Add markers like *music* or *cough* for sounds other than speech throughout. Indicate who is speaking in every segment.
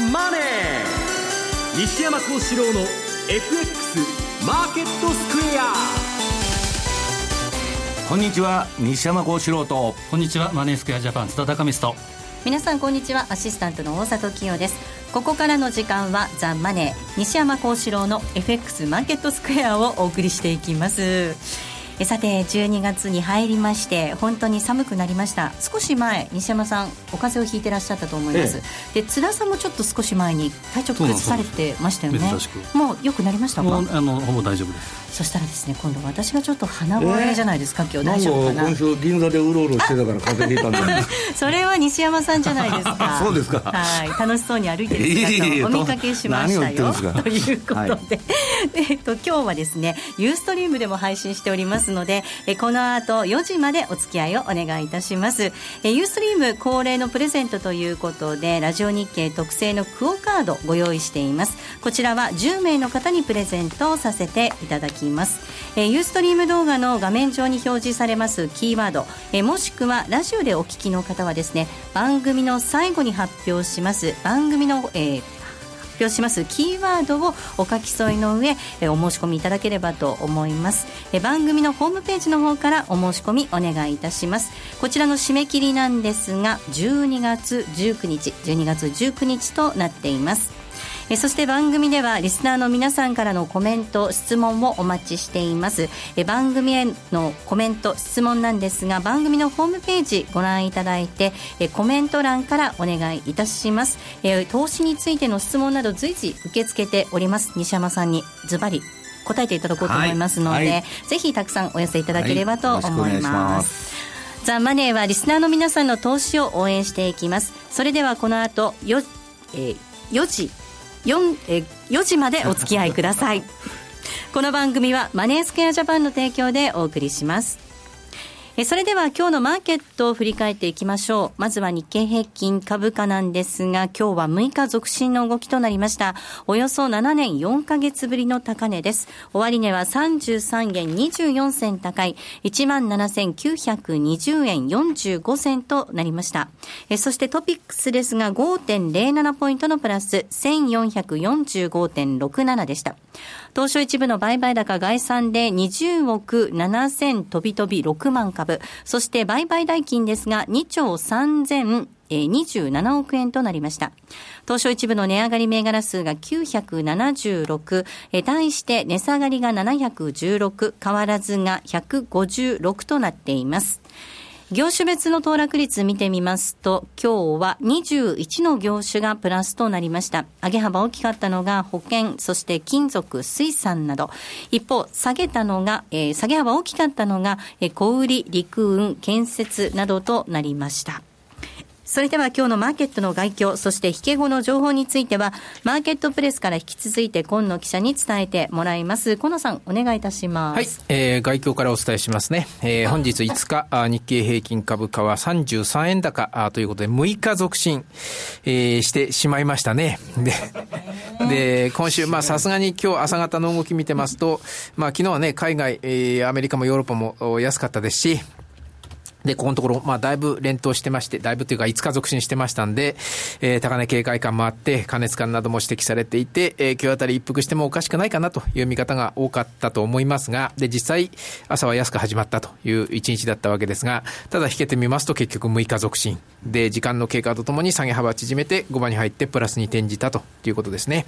Speaker 1: マネー」西山幸四郎の FX マーケットスクエア。
Speaker 2: こんにちは西山幸四郎と。
Speaker 3: こんにちはマネースクエアジャパン津田高光と。
Speaker 4: 皆さんこんにちはアシスタントの大里清です。ここからの時間はザ・マネー西山幸四郎の FX マーケットスクエアをお送りしていきますえさて12月に入りまして本当に寒くなりました。少し前西山さんお風邪をひいてらっしゃったと思います、ええ、で津田さんもちょっと少し前に体調崩されてましたよね。もう良くなりましたか？あ
Speaker 3: のほぼ大丈夫です。
Speaker 4: そしたらですね今度私がちょっと鼻声じゃないですか、えー、今日大丈夫かな？
Speaker 2: 今週銀座でうろうろしてたから風邪ひいたんだ
Speaker 4: それは西山さんじゃないですか。*laughs*
Speaker 2: そうですか。
Speaker 4: はい。楽しそうに歩いてる姿をお見かけしましたよ。ということで、はい、えっと今日はですねユーストリームでも配信しておりますのでえこの後4時までお付き合いをお願いいたします。えユーストリーム恒例のプレゼントということでラジオ日経特製のクオカードご用意しています。こちらは10名の方にプレゼントをさせていただきます、えユーストリーム動画の画面上に表示されますキーワードえもしくはラジオでお聞きの方はですね番組の最後に発表します。番組の、えー表します。キーワードをお書き添いの上お申し込みいただければと思います。番組のホームページの方からお申し込みお願いいたします。こちらの締め切りなんですが12月19日12月19日となっています。えそして番組ではリスナーの皆さんからのコメント質問をお待ちしています。え番組へのコメント質問なんですが番組のホームページご覧いただいてえコメント欄からお願いいたします。え投資についての質問など随時受け付けております。西山さんにズバリ答えていただこうと思いますので、はい。はい、ぜひたくさんお寄せいただければと思います、ザ・マネーはリスナーの皆さんの投資を応援していきます。それではこの後よ、えー、4時 4, え4時までお付き合いください。この番組はマネースクエアジャパンの提供でお送りします。えそれでは今日のマーケットを振り返っていきましょう。まずは日経平均株価なんですが、今日は6日続伸の動きとなりました。およそ7年4ヶ月ぶりの高値です。終値は33円24銭高い、17,920円45銭となりました。えそしてトピックスですが、5.07ポイントのプラス、1445.67でした。東証一部の売買高概算で20億7000飛び飛び6万株。そして売買代金ですが2兆3000 27億円となりました。東証一部の値上がり銘柄数が976、対して値下がりが716、変わらずが156となっています。業種別の騰落率見てみますと、今日は21の業種がプラスとなりました。上げ幅大きかったのが保険、そして金属、水産など。一方、下げたのが、えー、下げ幅大きかったのが、えー、小売、陸運、建設などとなりました。それでは今日のマーケットの概況、そして引け後の情報については、マーケットプレスから引き続いて今野記者に伝えてもらいます。今野さん、お願いいたします。
Speaker 5: はい、えー、概況からお伝えしますね。えー、本日5日、日経平均株価は33円高あということで、6日続伸、えー、してしまいましたね。*laughs* で、で、今週、まあさすがに今日朝方の動き見てますと、まあ昨日はね、海外、えー、アメリカもヨーロッパも安かったですし、で、ここのところ、まあ、だいぶ連投してまして、だいぶというか、5日続伸してましたんで、えー、高値警戒感もあって、過熱感なども指摘されていて、えー、今日あたり一服してもおかしくないかなという見方が多かったと思いますが、で、実際、朝は安く始まったという一日だったわけですが、ただ引けてみますと結局6日続伸。で、時間の経過とともに下げ幅縮めて5番に入ってプラスに転じたということですね。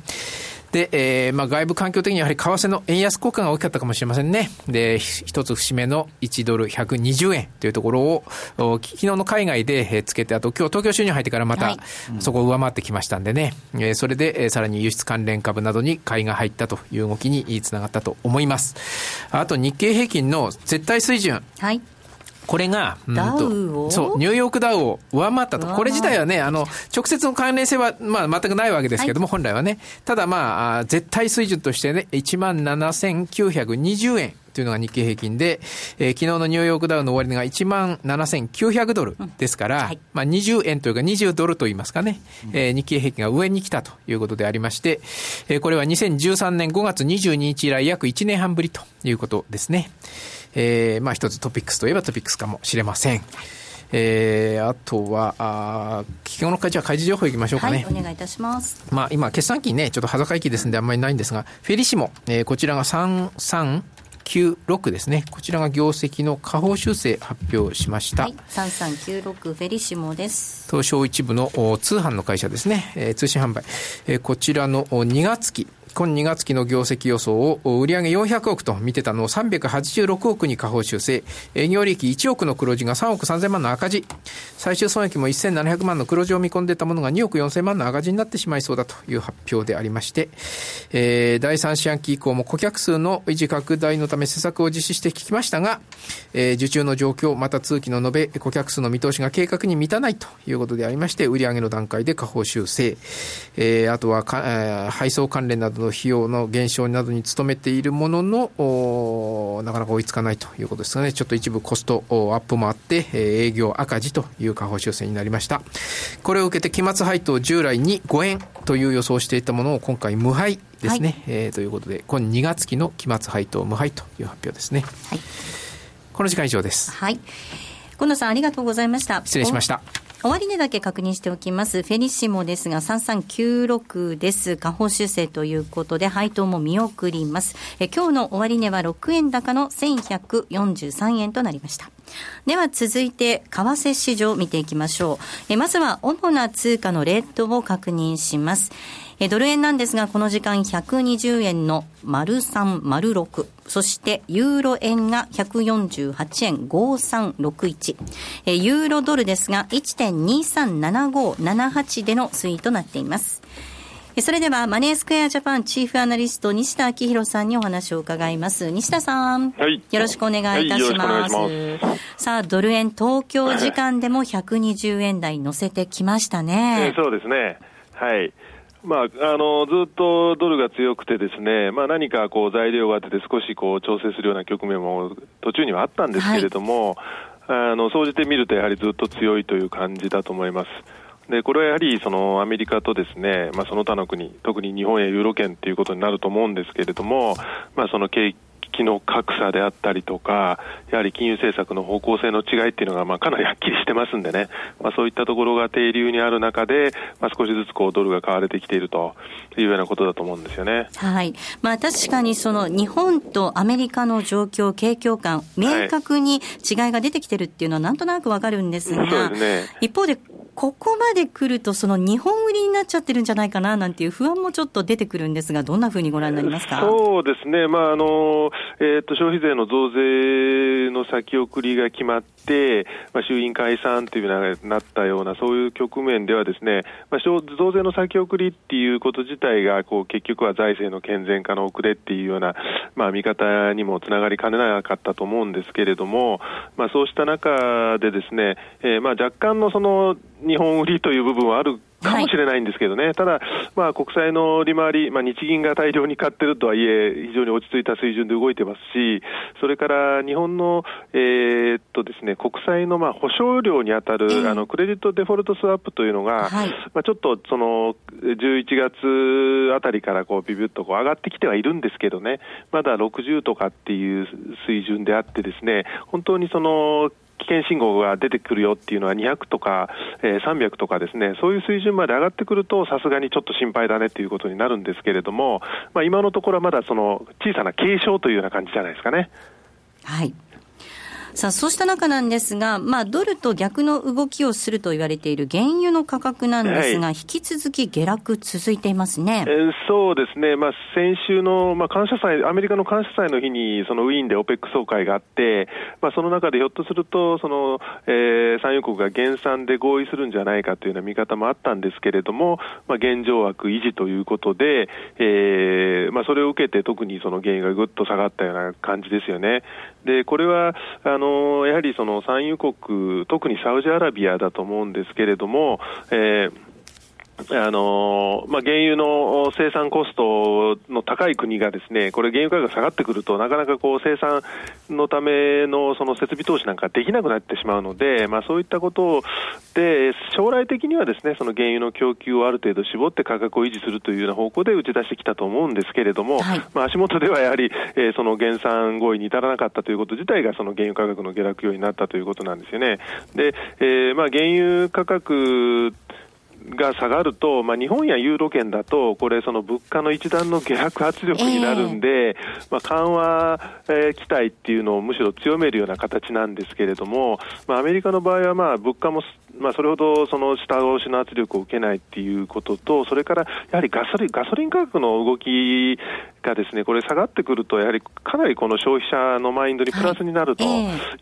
Speaker 5: で、えー、まあ外部環境的にやはり為替の円安効果が大きかったかもしれませんね。で、一つ節目の1ドル120円というところを、昨日の海外でつけて、あと今日東京収入入ってからまたそこを上回ってきましたんでね、はい、それでさらに輸出関連株などに買いが入ったという動きにつながったと思います。あと日経平均の絶対水準。
Speaker 4: はい。
Speaker 5: これが、
Speaker 4: ダウ
Speaker 5: を？そう、ニューヨークダウを上回ったと。これ自体はね、あの、直接の関連性は、まあ、全くないわけですけども、はい、本来はね。ただまあ、絶対水準としてね、17,920円。というのが日経平均で、えー、昨日のニューヨークダウの終値が1万7900ドルですから、うんはい、まあ20円というか20ドルといいますかね、えー、日経平均が上に来たということでありまして、えー、これは2013年5月22日以来約1年半ぶりということですね。えー、まあ一つトピックスといえばトピックスかもしれません。えー、あとは、あ企業の会じゃ開示情報いきましょうかね。
Speaker 4: はい、お願いいたします。
Speaker 5: まあ、今、決算期ね、ちょっと裸会期ですんであんまりないんですが、フェリシモ、えー、こちらが3、3、96ですね。こちらが業績の下方修正発表しました。はい、
Speaker 4: 3396フェリシモです。
Speaker 5: 東証一部の通販の会社ですね。えー、通信販売。えー、こちらの2月期、今2月期の業績予想を売上400億と見てたのを386億に下方修正。営業利益1億の黒字が3億3000万の赤字。最終損益も1700万の黒字を見込んでたものが2億4000万の赤字になってしまいそうだという発表でありまして、えー、第3四半期以降も顧客数の維持拡大のため施策を実施して聞きましたが、えー、受注の状況、また通期の延べ、顧客数の見通しが計画に満たないということでありまして、売上の段階で下方修正。えー、あとはか、えー、配送関連などの費用の減少などに努めているものの、なかなか追いつかないということですがね、ちょっと一部コストアップもあって、営業赤字という下方修正になりました。これを受けて期末配当従来に5円という予想していたものを今回無配ですね。はい、えー、ということで、今2月期の期末配当無配という発表ですね。はい、この時間以上です。
Speaker 4: はい。近野さんありがとうございました。
Speaker 5: 失礼しました。
Speaker 4: 終値だけ確認しておきます。フェリシモですが、3396です。下方修正ということで、配当も見送ります。え今日の終値は6円高の1143円となりました。では続いて、為替市場を見ていきましょう。えまずは、主な通貨のレートを確認します。えドル円なんですが、この時間120円の丸3、丸6。そして、ユーロ円が148円5361。えユーロドルですが、1.237578での推移となっています。それでは、マネースクエアジャパンチーフアナリスト、西田明宏さんにお話を伺います。西田さん。はい。よろしくお願いいたします。はい、ますさあ、ドル円東京時間でも120円台乗せてきましたね。
Speaker 6: えー、そうですね。はい。まあ、あのずっとドルが強くて、ですね、まあ、何かこう材料が出て、少しこう調整するような局面も途中にはあったんですけれども、はい、あの総じて見ると、やはりずっと強いという感じだと思います。でこれはやはりそのアメリカとですね、まあ、その他の国、特に日本やユーロ圏ということになると思うんですけれども、まあ、その景気の格差であったりとか、やはり金融政策の方向性の違いっていうのがまあかなりはっきりしてますんでね、まあ、そういったところが低流にある中で、まあ、少しずつこうドルが買われてきているというようなことだと思うんですよね。
Speaker 4: はい。まあ確かにその日本とアメリカの状況、景況感、明確に違いが出てきてるっていうのはなんとなくわかるんですが、はい、ね、一方でここまで来ると、その日本売りになっちゃってるんじゃないかななんていう不安もちょっと出てくるんですが、どんなふうにご覧になりますか？
Speaker 6: そうですね、まああのえーと、消費税の増税の先送りが決まって、まあ、衆院解散というようななったような、そういう局面では、ですね、まあ、増税の先送りっていうこと自体がこう、結局は財政の健全化の遅れっていうような、まあ、見方にもつながりかねなかったと思うんですけれども、まあ、そうした中で、ですね、えー、まあ若干のその日本売りという部分はあるかもしれないんですけどね、はい、ただ、まあ、国債の利回り、まあ、日銀が大量に買ってるとはいえ、非常に落ち着いた水準で動いてますし、それから日本の、えー、っとですね、国債のまあ保証料に当たる、えー、あのクレジットデフォルトスワップというのが、はい、まあ、ちょっとその11月あたりからこうビビッとこう上がってきてはいるんですけどね、まだ60とかっていう水準であって、ですね本当にその危険信号が出てくるよっていうのは200とか、えー、300とかですね、そういう水準まで上がってくると、さすがにちょっと心配だねっていうことになるんですけれども、まあ、今のところはまだその小さな軽症というような感じじゃないですかね。
Speaker 4: はいさあ、そうした中なんですが、まあ、ドルと逆の動きをすると言われている原油の価格なんですが、はい、引き続き下落続いていますね。
Speaker 6: えー、そうですね。まあ、先週の、まあ、感謝祭、アメリカの感謝祭の日に、そのウィーンで OPEC 総会があって、まあ、その中でひょっとすると、その、えー、産油国が減産で合意するんじゃないかというような見方もあったんですけれども、まあ、現状枠維持ということで、えー、まあ、それを受けて特にその原油がぐっと下がったような感じですよね。で、これは、あの、のやはりその産油国、特にサウジアラビアだと思うんですけれども、えーあのまあ、原油の生産コストの高い国がですね、これ原油価格が下がってくると、なかなかこう生産のためのその設備投資なんかできなくなってしまうので、まあ、そういったことで、将来的にはですね、その原油の供給をある程度絞って価格を維持するというような方向で打ち出してきたと思うんですけれども、はい、まあ、足元ではやはり、えー、その減産合意に至らなかったということ自体が、その原油価格の下落要因になったということなんですよね。で、えー、まあ、原油価格が下がると、まあ、日本やユーロ圏だと、これ、その物価の一段の下落圧力になるんで、えー、まあ、緩和、えー、期待っていうのをむしろ強めるような形なんですけれども、まあ、アメリカの場合は、まあ、物価もまあ、それほどその下押しの圧力を受けないっていうことと、それからやはりガソリンガソリン価格の動きがですね、これ下がってくると、やはりかなりこの消費者のマインドにプラスになると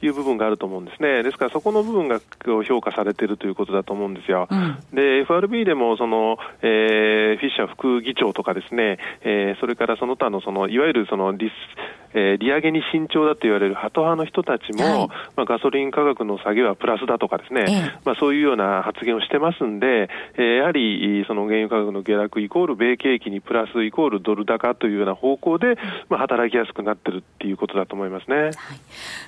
Speaker 6: いう部分があると思うんですね。ですからそこの部分が評価されているということだと思うんですよ。うん、で、FRB でもその、えー、フィッシャー副議長とかですね、えー、それからその他のその、いわゆるそのリス、えー、利上げに慎重だと言われるハト派の人たちも、はい、まあ、ガソリン価格の下げはプラスだとかですね、えー、まあ、そういうような発言をしてますんで、えー、やはりその原油価格の下落イコール米景気にプラスイコールドル高というような方向で、まあ、働きやすくなってるっていうことだと思いますね、はい、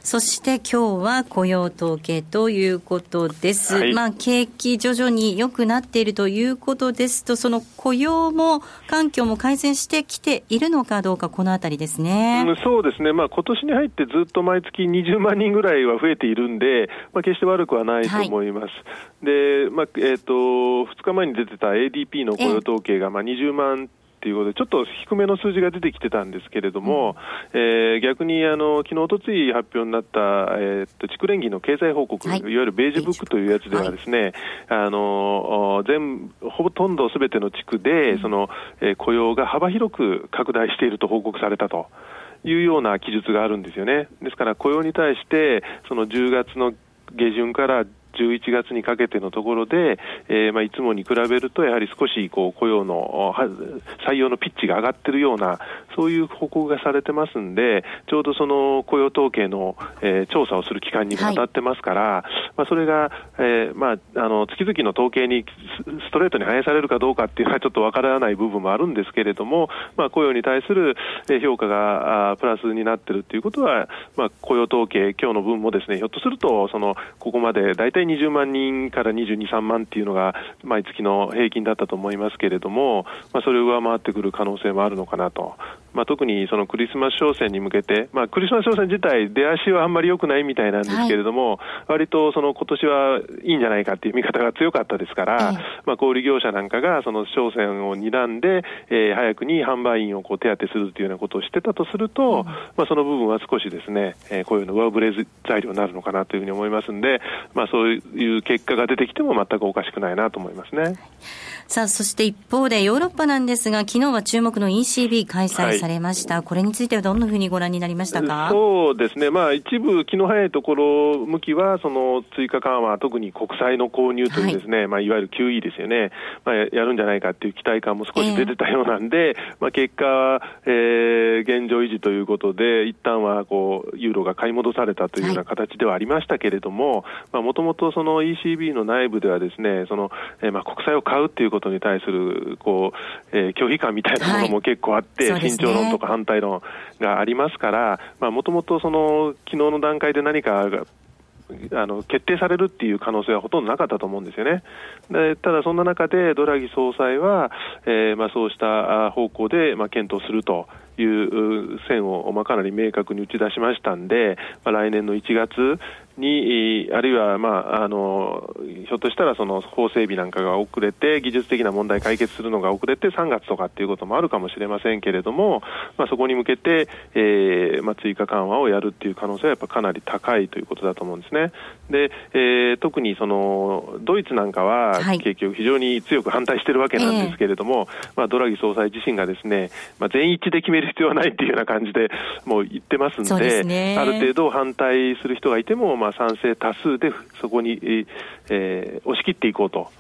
Speaker 4: そして今日は雇用統計ということです、はい、まあ、景気徐々に良くなっているということですと、その雇用も環境も改善してきているのかどうか、このあたりですね。
Speaker 6: うんそうですね、まあ今年に入ってずっと毎月20万人ぐらいは増えているんで、まあ、決して悪くはないと思います。はい、で、まあえーと、2日前に出てた ADP の雇用統計がまあ20万っていうことで、ちょっと低めの数字が出てきてたんですけれども、うん、えー、逆にあの昨日おとつい発表になった、えー、っと地区連議の経済報告、はい、いわゆるベージュブックというやつではですね、はい、あの全ほとんどすべての地区で、その、えー、雇用が幅広く拡大していると報告されたと。いうような記述があるんですよね。ですから雇用に対して、その10月の下旬から11月にかけてのところで、えーまあ、いつもに比べると、やはり少しこう雇用の採用のピッチが上がっているような、そういう報告がされてますんで、ちょうどその雇用統計の、えー、調査をする期間にも当たってますから、はい、まあ、それが、えーまあ、あの月々の統計にストレートに反映されるかどうかっていうのはちょっとわからない部分もあるんですけれども、まあ、雇用に対する評価がプラスになっているということは、まあ、雇用統計、今日の分もですね、ひょっとすると、そのここまで大体体20万人から22、3万っていうのが毎月の平均だったと思いますけれども、まあ、それを上回ってくる可能性もあるのかなと。まあ、特にそのクリスマス商戦に向けて、まあ、クリスマス商戦自体、出足はあんまり良くないみたいなんですけれども、はい、割とその今年はいいんじゃないかっていう見方が強かったですから、まあ、小売業者なんかがその商戦を睨んで、えー、早くに販売員をこう手当てするというようなことをしてたとすると、うん、まあ、その部分は少しですね、えー、こういうの上振れ材料になるのかなというふうに思いますんで、まあ、そういういう結果が出てきても全くおかしくないなと思いますね。
Speaker 4: さあ、そして一方でヨーロッパなんですが、昨日は注目の ECB 開催されました。はい、これについてはどんなふうにご覧になりましたか？
Speaker 6: そうですね。まあ一部気の早いところ向きは、その追加緩和、特に国債の購入というですね、はい、まあいわゆる QE ですよね。まあやるんじゃないかっていう期待感も少し出てたようなんで、えー、まあ結果、えー、現状維持ということで、一旦はこう、ユーロが買い戻されたというような形ではありましたけれども、まあもともとその ECB の内部ではですね、その、えー、まあ国債を買うっていうことに対する、こう、えー、拒否感みたいなものも結構あって、はい、慎重論とか反対論がありますから、まあもともとその、昨日の段階で何かが、あの決定されるっていう可能性はほとんどなかったと思うんですよね。でただ、そんな中でドラギ総裁は、えーまあ、そうした方向で、まあ、検討するという線を、まあ、かなり明確に打ち出しましたんで、まあ、来年の1月に、あるいは、まあ、あのひょっとしたらその法整備なんかが遅れて、技術的な問題解決するのが遅れて3月とかっていうこともあるかもしれませんけれども、まあ、そこに向けて、えーまあ、追加緩和をやるっていう可能性はやっぱかなり高いということだと思うんですね。で、えー、特にそのドイツなんかは、結局非常に強く反対してるわけなんですけれども、はい、まあ、ドラギ総裁自身がですね、まあ、全一で決める必要はないっていうような感じでもう言ってますんで、である程度反対する人がいても、まあ、賛成多数でそこに、えー、押し切っていこうと。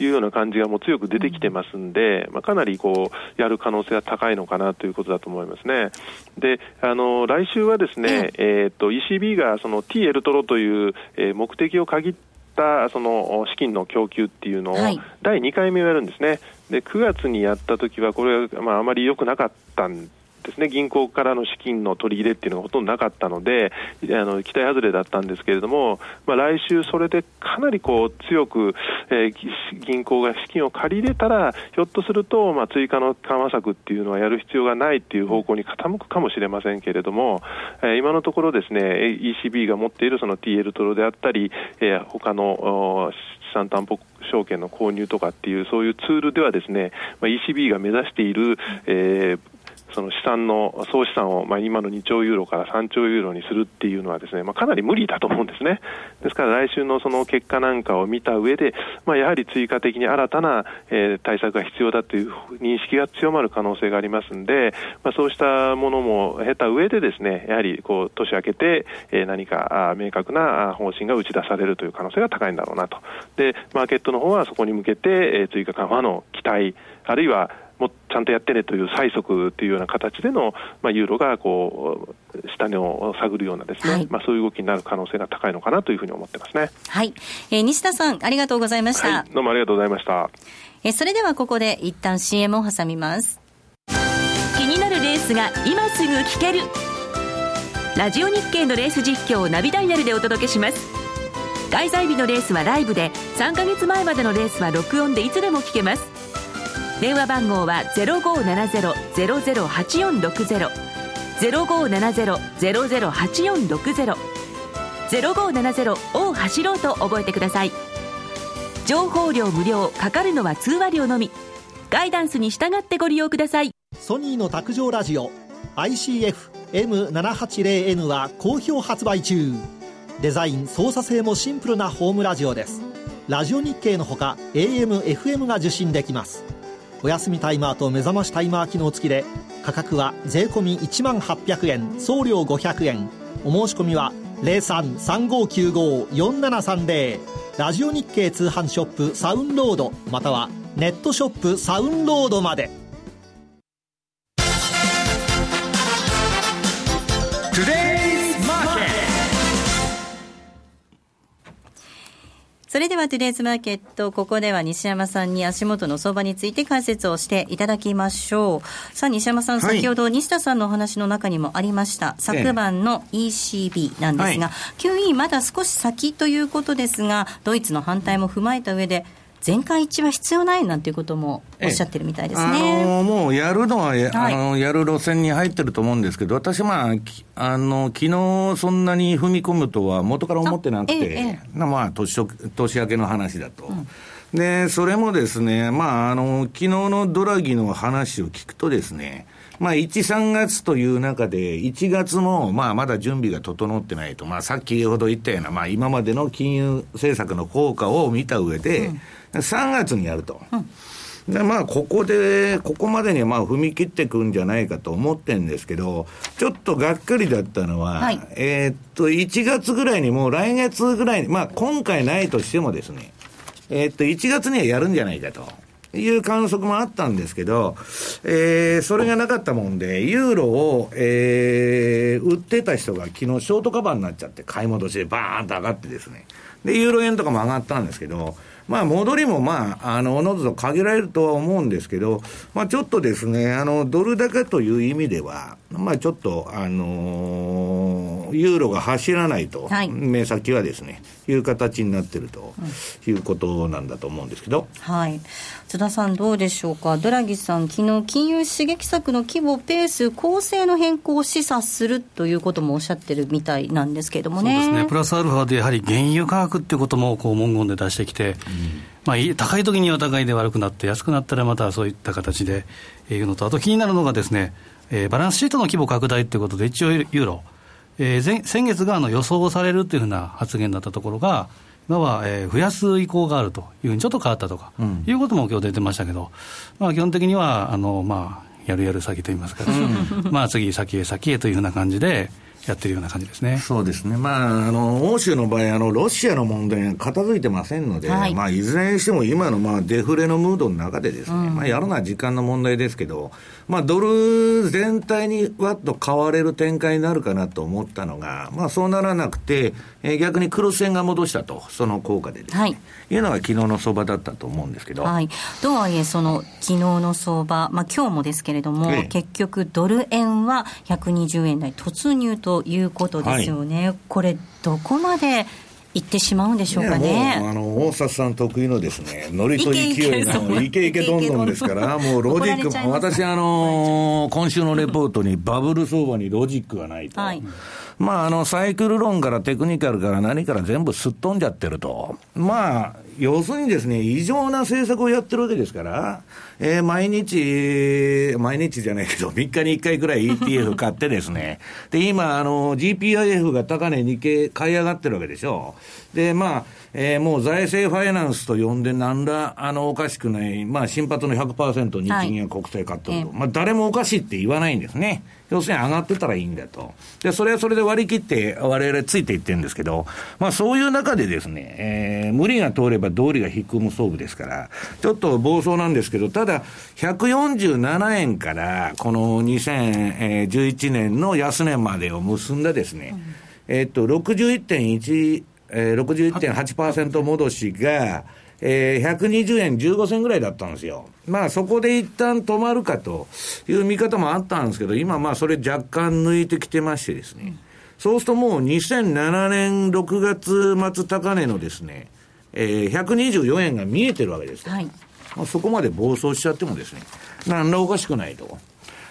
Speaker 6: いうような感じがもう強く出てきてますんで、まあ、かなりこうやる可能性は高いのかなということだと思いますね。で、あの来週はですね、えー、っと ECB がその T エルトロという、えー、目的を限っったその資金の供給っていうのを、第2回目をやるんですね。で9月にやった時はこれは、まあ、あまり良くなかったんですね銀行からの資金の取り入れっていうのがほとんどなかったのであの期待外れだったんですけれども、まあ、来週、それでかなりこう強く、えー、銀行が資金を借り入れたらひょっとすると、まあ、追加の緩和策っていうのはやる必要がないっていう方向に傾くかもしれませんけれども、えー、今のところですね ECB が持っているその TL トロであったり、えー、他の資産担保証券の購入とかっていうそういうツールではですね、まあ、ECB が目指している、えー、その資産の総資産を、まあ、今の2兆ユーロから3兆ユーロにするっていうのはですね、まあ、かなり無理だと思うんですね。ですから来週のその結果なんかを見た上で、まあ、やはり追加的に新たな、えー、対策が必要だという認識が強まる可能性がありますんで、まあ、そうしたものも経た上でですね、やはりこう年明けて、えー、何か明確な方針が打ち出されるという可能性が高いんだろうなと。で、マーケットの方はそこに向けて、えー、追加緩和の期待、あるいはもちゃんとやってねという催促というような形での、まあ、ユーロがこう下値を探るようなですね、はい、まあ、そういう動きになる可能性が高いのかなというふうに思ってますね。
Speaker 4: はい、えー、西田さんありがとうございました、はい、
Speaker 6: どうもありがとうございました。
Speaker 4: えー、それではここで一旦 CM を挟みます。
Speaker 7: 気になるレースが今すぐ聞ける。ラジオ日経のレース実況をナビダイヤルでお届けします。開催日のレースはライブで3か月前までのレースは録音でいつでも聞けます電話番号は0570-008460 0570-008460 0570を走ろうと覚えてください。情報量無料かかるのは通話料のみ。ガイダンスに従ってご利用ください。
Speaker 8: ソニーの卓上ラジオ ICF-M780N は好評発売中。デザイン操作性もシンプルなホームラジオです。ラジオ日経のほか AM、FM が受信できます。お休みタイマーと目覚ましタイマー機能付きで価格は税込1万800円送料500円。お申し込みは0335954730ラジオ日経通販ショップサウンロードまたはネットショップサウンロードまで。
Speaker 4: それではトゥデイズマーケット、ここでは西山さんに足元の相場について解説をしていただきましょう。さあ、西山さん、はい、先ほど西田さんのお話の中にもありました、昨晩の ECB なんですが、はい、QE まだ少し先ということですが、ドイツの反対も踏まえた上で、全会一致は必要ないなんていうこともおっしゃってるみたいですね。
Speaker 2: あのもうやるのは、はい、あのやる路線に入ってると思うんですけど、私、まあ、あの昨日そんなに踏み込むとは元から思ってなくて、ええ、まあ年、年明けの話だと。うんで、それもですね、まあ、あの、昨日のドラギの話を聞くとですね、まあ、1、3月という中で、1月も、まあ、まだ準備が整ってないと。まあ、さっきほど言ったような、まあ、今までの金融政策の効果を見た上で、うん3月にやると。でまあ、ここで、ここまでにまあ踏み切っていくんじゃないかと思ってるんですけど、ちょっとがっかりだったのは、はい、えー、っと、1月ぐらいにもう来月ぐらいに、まあ今回ないとしてもですね、えー、っと、1月にはやるんじゃないかと。いう観測もあったんですけど、えー、それがなかったもんで、ユーロを、えー、売ってた人が昨日ショートカバーになっちゃって、買い戻しでバーンと上がってですね。で、ユーロ円とかも上がったんですけど、まあ、戻りもまあ、あの、おのずと限られるとは思うんですけど、まあ、ちょっとですね、あの、ドル高という意味では、まあ、ちょっと、あのー、ユーロが走らないと、はい、目先はですね、いう形になってるということなんだと思うんですけど。
Speaker 4: はい。津田さん、どうでしょうか？ドラギさん、昨日、金融刺激策の規模、ペース、構成の変更を示唆するということもおっしゃってるみたいなんですけれどもね。
Speaker 3: そうですね。プラスアルファで、やはり原油価格っていうことも、こう、文言で出してきて、うんまあ、高い時には高いで悪くなって、安くなったらまたそういった形でいうのと、あと気になるのがですね、えー、バランスシートの規模拡大ということで、一応ユーロ、えー、先月があの予想されるというふうな発言だったところが、今は、えー、増やす意向があるというふうにちょっと変わったとか、うん、いうことも今日出てましたけど、まあ、基本的には、あのまあ、やるやる先といいますか、うん、*laughs* まあ次、先へ先へというふうな感じで、やってるような感じですね。
Speaker 2: そうですね。まあ、あの、欧州の場合、あの、ロシアの問題が片付いてませんので、はい、まあ、いずれにしても今の、まあ、デフレのムードの中でですね、うん、まあ、やるのは時間の問題ですけど、まあ、ドル全体にわっと買われる展開になるかなと思ったのが、まあ、そうならなくて、えー、逆に黒線が戻したと、その効果でですね、はい、いうのが昨日の相場だったと思うんですけど。
Speaker 4: はい。とはいえ、その、昨日の相場、まあ、今日もですけれども、ええ、結局、ドル円は120円台突入ということですよね。はい、これ、どこまで行ってしまうんでしょうかね。
Speaker 2: あの、大札さん得意のですね、ノリと勢いの、いけいけどんどんですから、もうロジック、私、あの、今週のレポートにバブル相場にロジックがないと。はいまあ、あの、サイクル論からテクニカルから何から全部すっ飛んじゃってると。まあ、要するにですね、異常な政策をやってるわけですから、えー、毎日、毎日じゃないけど、3日に1回くらい ETF 買ってですね、で、今、あの、GPIF が高値に買い上がってるわけでしょ。で、まあ、えー、もう財政ファイナンスと呼んで、なんら、あの、おかしくない、まあ、新発の100%日銀や国債買ってると、はい、まあ、誰もおかしいって言わないんですね。要するに上がってたらいいんだと。で、それはそれで割り切って我々ついていってるんですけど、まあそういう中でですね、えー、無理が通れば道理が引く無双負ですから、ちょっと暴走なんですけど、ただ、147円からこの2011年の安値までを結んだですね、うん、えっと、61.1、えー、61.8%戻しが、えー、120円15銭ぐらいだったんですよ。まあそこで一旦止まるかという見方もあったんですけど、今まあそれ若干抜いてきてましてですね、うん、そうするともう2007年6月末高値のですね、えー、124円が見えてるわけです。はい、まあ、そこまで暴走しちゃってもですね、なんらおかしくないと。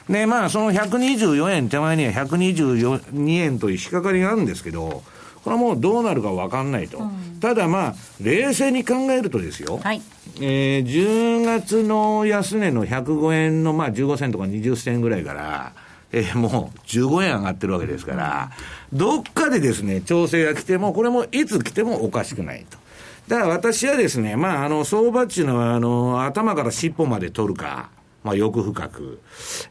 Speaker 2: で、まあその124円手前には122円という引っかかりがあるんですけど、これはもうどうなるか分かんないと、うん、ただまあ、冷静に考えるとですよ、はい、えー、10月の安値の105円のまあ15銭とか20銭ぐらいから、えー、もう15円上がってるわけですから、どっかでですね、調整が来ても、これもいつ来てもおかしくないと。だから私はですね、まあ、あの、相場っていうのは、あの、頭から尻尾まで取るか、まあ、欲深く、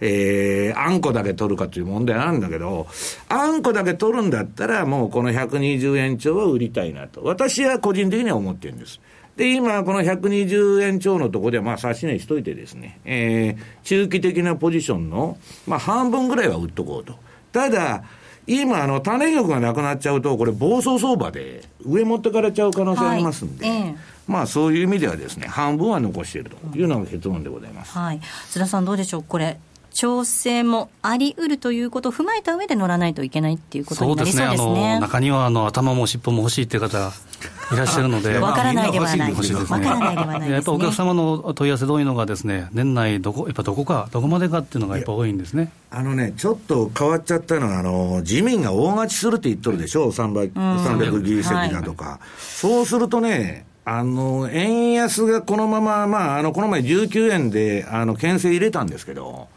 Speaker 2: えー、あんこだけ取るかという問題なんだけど、あんこだけ取るんだったら、もうこの120円超は売りたいなと。私は個人的には思ってるんです。で、今、この120円超のところで、まあ、差し値しといてですね、えー、中期的なポジションの、まあ、半分ぐらいは売っとこうと。ただ、今、あの、種玉がなくなっちゃうと、これ、暴走相場で、上持ってかれちゃう可能性ありますんで、はいえー、まあ、そういう意味ではですね、半分は残しているというのが結論でございます。
Speaker 4: はい。津田さん、どうでしょう？これ、調整もあり得るということを踏まえた上で乗らないといけないっていうことになりそうですね。そうですね。あの
Speaker 3: 中にはあの頭も尻尾も欲しいっていう方いらっしゃるので、*laughs*
Speaker 4: わからないではない。わ
Speaker 3: からないではない、ね、やっぱお客様の問い合わせ多いのがですね、年内どこ、やっぱどこか、どこまでかっていうのがやっぱ多いんですね。
Speaker 2: あのね、ちょっと変わっちゃったのは、あの、自民が大勝ちするって言っとるでしょ、300, 300議席だとか、はい、そうするとね、あの、円安がこのまま、まあ、あの、この前19円で、あの、牽制入れたんですけど、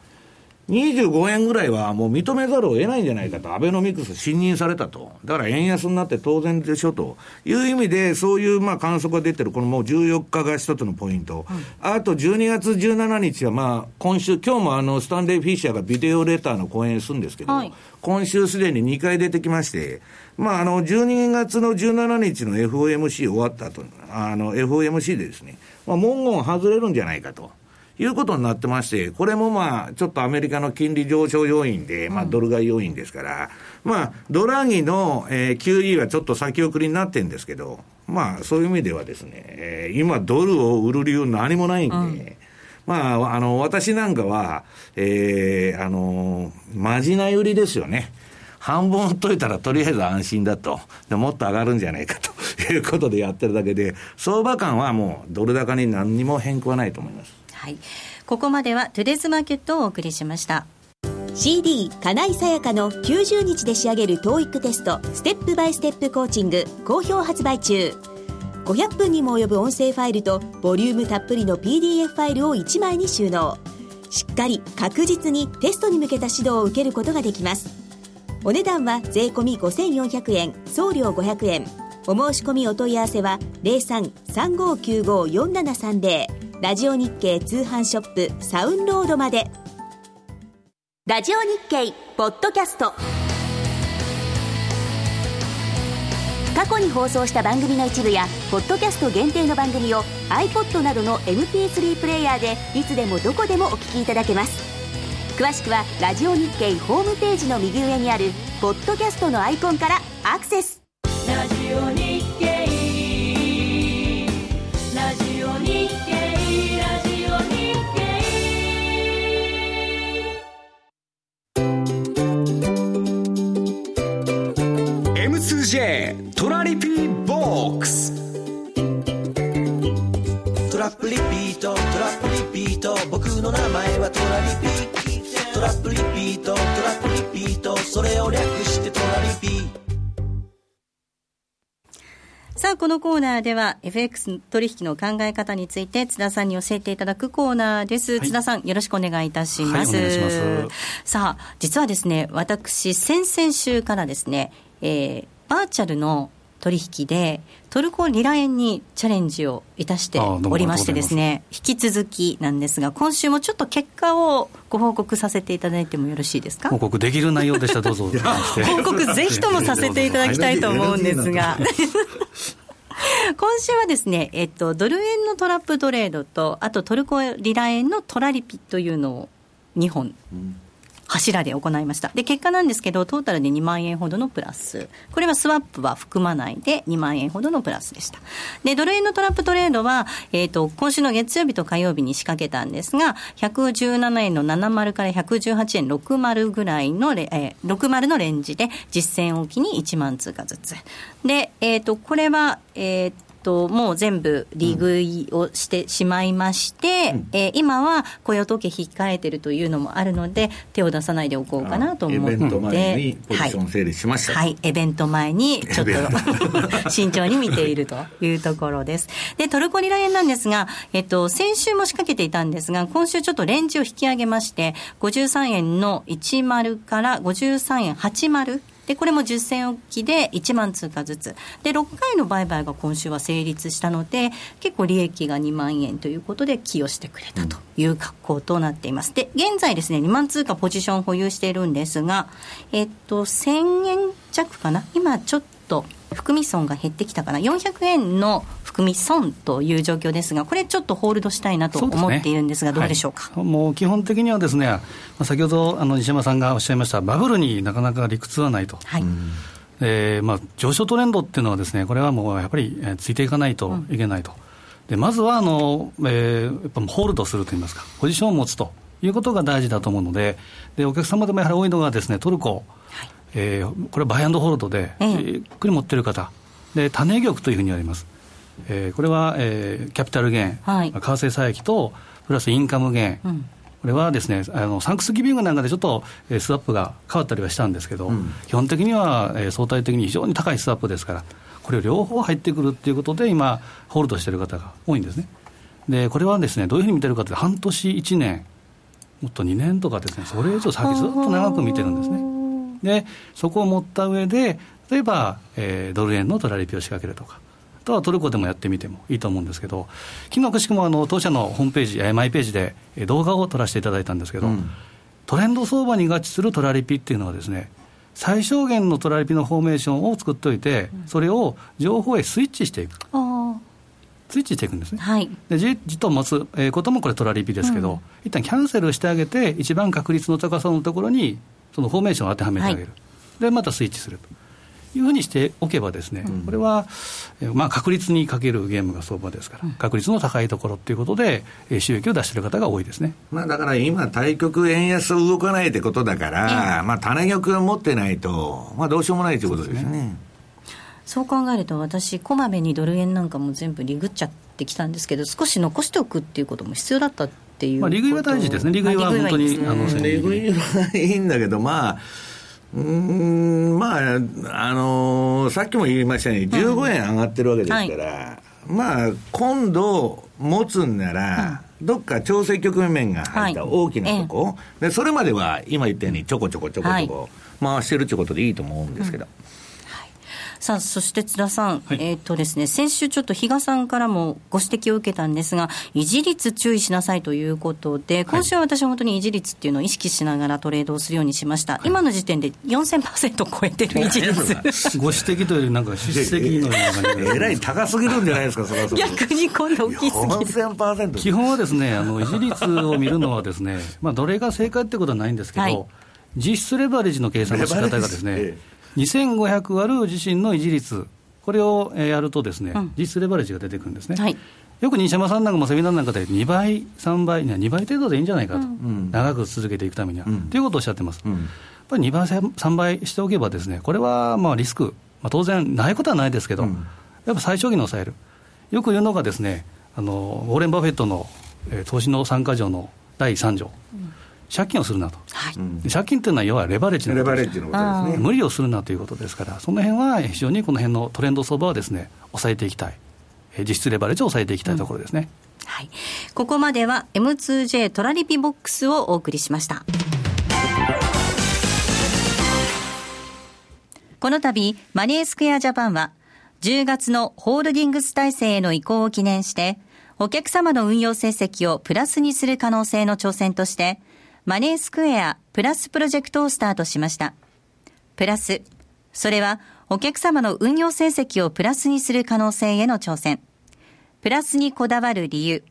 Speaker 2: 25円ぐらいはもう認めざるを得ないんじゃないかと、アベノミクス信任されたと、だから円安になって当然でしょと。いう意味で、そういうまあ観測が出てる、このもう14日が一つのポイント、うん、あと12月17日は、まあ今週、今日もあのスタンレー・フィッシャーがビデオレターの講演するんですけど、はい、今週すでに2回出てきまして、まあ、あの12月の17日の FOMC 終わった後あの FOMC でですね、まあ、文言外れるんじゃないかと。いうことになってまして、これもまあ、ちょっとアメリカの金利上昇要因で、まあ、ドル買い要因ですから、うん、まあ、ドラギの、えー、QE はちょっと先送りになってるんですけど、まあ、そういう意味ではですね、えー、今、ドルを売る理由何もないんで、うんまあ、あの、私なんかは、ええー、あの、まじない売りですよね。半分売っといたらとりあえず安心だと。でもっと上がるんじゃないかと *laughs* いうことでやってるだけで、相場感はもうドル高に何にも変更はないと思います。
Speaker 4: はい、ここまではトゥデズマーケットをお送りしました。
Speaker 9: CD 金井さやかの90日で仕上げる TOEIC テストステップバイステップコーチング好評発売中。500分にも及ぶ音声ファイルとボリュームたっぷりの PDF ファイルを1枚に収納。しっかり確実にテストに向けた指導を受けることができます。お値段は税込5400円送料500円。お申し込みお問い合わせは0335954730ラジオ日経通販ショップサウンロードまで。ラジオ日経ポッドキャスト。過去に放送した番組の一部やポッドキャスト限定の番組を iPod などの MP3 プレイヤーでいつでもどこでもお聞きいただけます。詳しくはラジオ日経ホームページの右上にあるポッドキャストのアイコンからアクセス。ラジオ
Speaker 4: このコーナーでは FX 取引の考え方について津田さんに教えていただくコーナーです。はい、津田さん、よろしくお願いいたします。はい、ます。さあ、実はですね、私、先々週からですね、えー、バーチャルの取引でトルコリラ円にチャレンジをいたしておりましてですね引き続きなんですが今週もちょっと結果をご報告させていただいてもよろしいですか？
Speaker 3: 報告できる内容でした。どうぞ *laughs*
Speaker 4: 報告ぜひともさせていただきたいと思うんですが *laughs* *laughs* 今週はですね、えっと、ドル円のトラップトレードと、あとトルコリラ円のトラリピというのを2本。うん。柱で行いました。で、結果なんですけど、トータルで2万円ほどのプラス。これはスワップは含まないで2万円ほどのプラスでした。で、ドル円のトラップトレードは、えっ、ー、と、今週の月曜日と火曜日に仕掛けたんですが、117円の70から118円60ぐらいのレ、えー、60のレンジで実践おきに1万通貨ずつ。で、えっ、ー、と、これは、えっ、と、もう全部利食いをしてしまいまして、うん、えー、今は雇用統計控えてるというのもあるので、手を出さないでおこうかなと思って。イベント前
Speaker 2: にポジション整理しました。
Speaker 4: はい、はい、イベント前にちょっと *laughs* 慎重に見ているというところです。で、トルコリラ円なんですが、えっと、先週も仕掛けていたんですが、今週ちょっとレンジを引き上げまして、53円の10から53円80でこれも10銭置きで1万通貨ずつ。で6回の売買が今週は成立したので結構利益が2万円ということで寄与してくれたという格好となっています。で現在ですね2万通貨ポジション保有しているんですがえっと1000円弱かな？今ちょっと含み損が減ってきたかな、400円の含み損という状況ですが、これちょっとホールドしたいなと思っているんですが、どうでしょうか、
Speaker 3: はい、もう基本的にはですね、先ほどあの西山さんがおっしゃいました、バブルになかなか理屈はないと。はい。えーまあ、上昇トレンドっていうのはですね、これはもうやっぱりついていかないといけないと。うん、でまずはあの、えー、やっぱホールドするといいますか、ポジションを持つということが大事だと思うので、でお客様でもやはり多いのがですね、トルコ、はい。えー、これはバイアンドホールドで、えー、ゆっくり持ってる方、で種玉というふうに言われます。えー、これは、えー、キャピタルゲン、はい、為替差益と、プラスインカムゲン、うん、これはですねあのサンクスギビングなんかでちょっと、えー、スワップが変わったりはしたんですけど、うん、基本的には、えー、相対的に非常に高いスワップですから、これを両方入ってくるっていうことで、今、ホールドしてる方が多いんですね。で、これはですね、どういうふうに見てるかというと、半年、1年、もっと2年とかですね、それ以上先ずっと長く見てるんですね。で、そこを持った上で、例えば、えー、ドル円のトラリピを仕掛けるとか。あとはトルコでもやってみてもいいと思うんですけど、昨日くしくもあの当社のホームページ、マイページで動画を撮らせていただいたんですけど、うん、トレンド相場に合致するトラリピっていうのはですね、最小限のトラリピのフォーメーションを作っておいて、それを情報へスイッチしていく。スイッチしていくんですね。はい、でじじと持つこともこれトラリピですけど、うん、一旦キャンセルしてあげて、一番確率の高さのところにそのフォーメーションを当てはめてあげる、はい、でまたスイッチすると。いうふうにしておけばですね、うん、これは、まあ、確率にかけるゲームが相場ですから、確率の高いところっていうことで、収益を出している方が多いですね、
Speaker 2: まあ、だから今、対局円安動かないってことだから、まあ、種玉を持ってないと、まあ、どうしようもないということですね。
Speaker 4: そう考えると私こまめにドル円なんかも全部リグっちゃってきたんですけど少し残しておくっていうことも必要だったっていうまあ、
Speaker 3: 利食いは大事ですね、利食いは本当に、
Speaker 2: あの利食いはいいんだけど、まあ、うん、まあ、あのー、さっきも言いましたように、15円上がってるわけですから、はい、まあ、今度持つんなら、うん、どっか調整局面が入った大きなとこ、はい、でそれまでは今言ったように、ちょこちょこちょこちょこ回してるってことでいいと思うんですけど。うん
Speaker 4: さあ、そして津田さん、はい、えっ、とですね、先週ちょっと比嘉さんからもご指摘を受けたんですが、維持率注意しなさいということで、今週は私は本当に維持率っていうのを意識しながらトレードをするようにしましした、今の時点で4000% *laughs* 超えてる。維持率。
Speaker 3: ご指摘というより、なんか出席のような感じ
Speaker 2: えらい高すぎるんじゃないですか、それはそ
Speaker 4: 逆に今度大きすぎ
Speaker 2: る。
Speaker 3: 基本はですね、あの維持率を見るのはですね、まあ、どれが正解ってことはないんですけど、はい、実質レバレッジの計算の仕方がですね、ええ、2500割る自身の維持率、これをやるとですね、うん、実質レバレッジが出てくるんですね。はい。よく西山さんなんかもセミナーなんかで2倍、3倍、2倍程度でいいんじゃないかと、うん、長く続けていくためには、うん、ということをおっしゃってます。うん。ぱり2倍、3倍しておけばですね、これはまあリスク、まあ、当然ないことはないですけど、うん、やっぱ最小限に抑える。よく言うのがですね、あのウォーレン・バフェットの、えー、投資の参加条の第3条、うん、借金をするなと、はい、借金というのは要はレバレッジのことですね、無理をするなということですから、その辺は非常にこの辺のトレンド相場はですね、抑えていきたい、えー、実質レバレッジを抑えていきたいところですね。
Speaker 4: うん、はい、ここまでは M2J トラリピボックスをお送りしました。この度、マネースクエアジャパンは、10月のホールディングス体制への移行を記念して、お客様の運用成績をプラスにする可能性の挑戦として、マネースクエアプラスプロジェクトをスタートしました。プラス、それはお客様の運用成績をプラスにする可能性への挑戦。プラスにこだわる理由。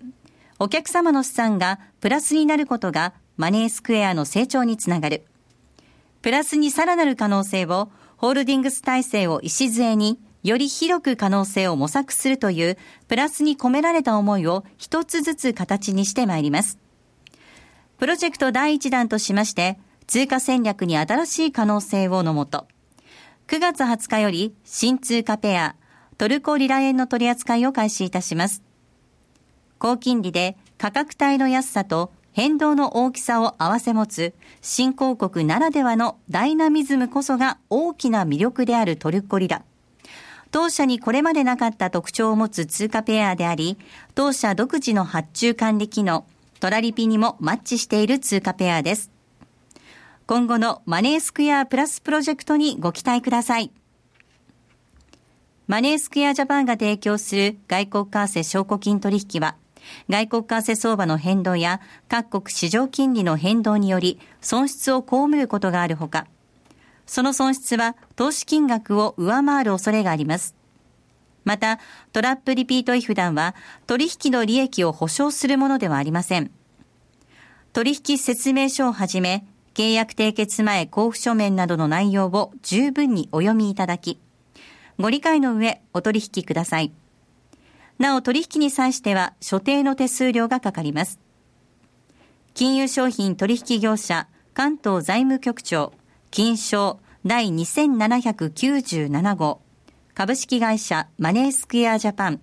Speaker 4: お客様の資産がプラスになることがマネースクエアの成長につながる。プラスにさらなる可能性をホールディングス体制を礎に、より広く可能性を模索するという、プラスに込められた思いを一つずつ形にしてまいります。プロジェクト第1弾としまして、通貨戦略に新しい可能性をのもと、9月20日より新通貨ペア、トルコリラ円の取り扱いを開始いたします。高金利で価格帯の安さと変動の大きさを併せ持つ新興国ならではのダイナミズムこそが大きな魅力であるトルコリラ。当社にこれまでなかった特徴を持つ通貨ペアであり、当社独自の発注管理機能、トラリピにもマッチしている通貨ペアです。今後のマネースクエアプラスプロジェクトにご期待ください。マネースクエアジャパンが提供する外国為替証拠金取引は、外国為替相場の変動や各国市場金利の変動により損失を被ることがあるほか、その損失は投資金額を上回る恐れがあります。また、トラップリピート違反団は取引の利益を保証するものではありません。取引説明書をはじめ、契約締結前交付書面などの内容を十分にお読みいただき、ご理解の上お取引ください。なお取引に際しては所定の手数料がかかります。金融商品取引業者関東財務局長金賞第2797号株式会社マネースクエアジャパン。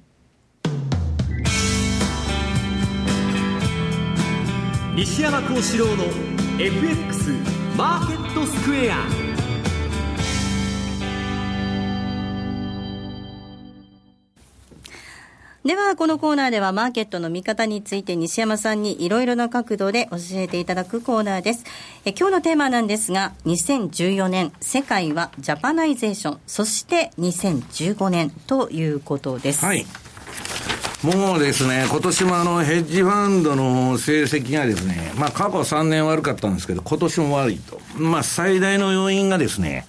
Speaker 1: 西山幸四郎の FX マーケットスクエア。
Speaker 4: では、このコーナーではマーケットの見方について西山さんにいろいろな角度で教えていただくコーナーです。え今日のテーマなんですが、2014年、世界はジャパナイゼーション、そして2015年ということです。
Speaker 2: はい。もうですね、今年もあのヘッジファンドの成績がですね、まあ過去3年悪かったんですけど、今年も悪いと。まあ最大の要因がですね、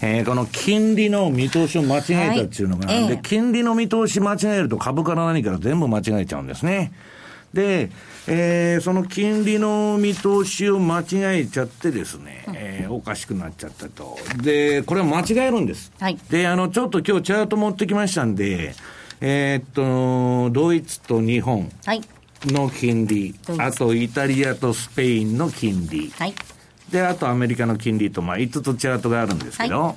Speaker 2: えー、この金利の見通しを間違えたっていうのが、はい、で、金利の見通し間違えると株から何から全部間違えちゃうんですね。で、えー、その金利の見通しを間違えちゃってですね、えー、おかしくなっちゃったと。で、これは間違えるんです。はい、で、あの、ちょっと今日チャート持ってきましたんで、えー、っと、ドイツと日本の金利、はい、あとイタリアとスペインの金利、はい、で、あとアメリカの金利と、まあ、5つチャートがあるんですけど、はい、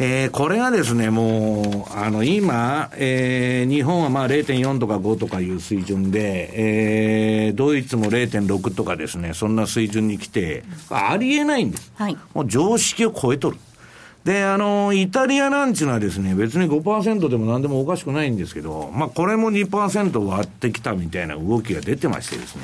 Speaker 2: えー、これがですね、もう、あの、今、えー、日本はまあ0.4とか5とかいう水準で、えー、ドイツも0.6とかですね、そんな水準に来て、ありえないんです。はい、もう常識を超えとる。で、あの、イタリアなんちゅうのはですね、別に5%でも何でもおかしくないんですけど、まあ、これも2%割ってきたみたいな動きが出てましてですね、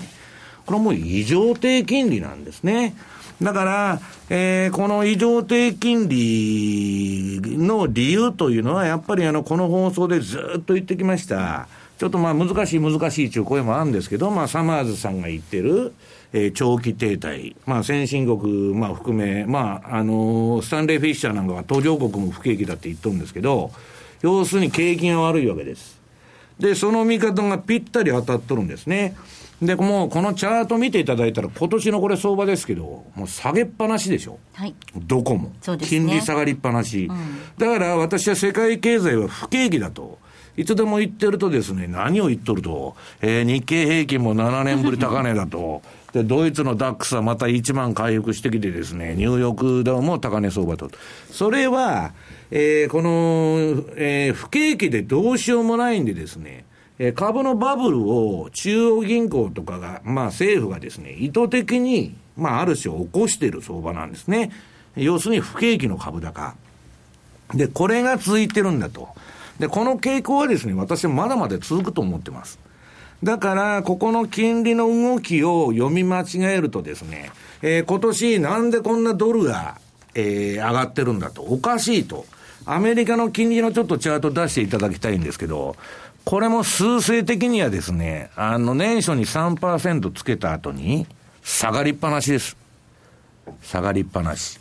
Speaker 2: これはもう異常低金利なんですね。だから、えー、この異常低金利の理由というのは、やっぱりあの、この放送でずっと言ってきました。ちょっとまあ難しい難しいという声もあるんですけど、まあサマーズさんが言ってる、えー、長期停滞、まあ先進国、まあ含め、まああのー、スタンレー・フィッシャーなんかは途上国も不景気だって言っとるんですけど、要するに景気が悪いわけです。で、その見方がぴったり当たっとるんですね。で、もうこのチャート見ていただいたら、今年のこれ相場ですけど、もう下げっぱなしでしょ？はい。どこも。ね。金利下がりっぱなし。うん、だから私は世界経済は不景気だと。いつでも言ってるとですね、何を言っとると、えー、日経平均も7年ぶり高値だと。*laughs* で、ドイツのダックスはまた1万回復してきてですね、ニューヨークダウも高値相場と。それは、えー、この、えー、不景気でどうしようもないんでですね、えー、株のバブルを中央銀行とかが、まあ政府がですね、意図的に、まあある種起こしている相場なんですね。要するに不景気の株高。で、これが続いてるんだと。で、この傾向はですね、私はまだまだ続くと思ってます。だから、ここの金利の動きを読み間違えるとですね、えー、今年なんでこんなドルが、えー、上がってるんだと。おかしいと。アメリカの金利のちょっとチャート出していただきたいんですけど、これも数勢的にはですね、あの年初に3%つけた後に、下がりっぱなしです。下がりっぱなし。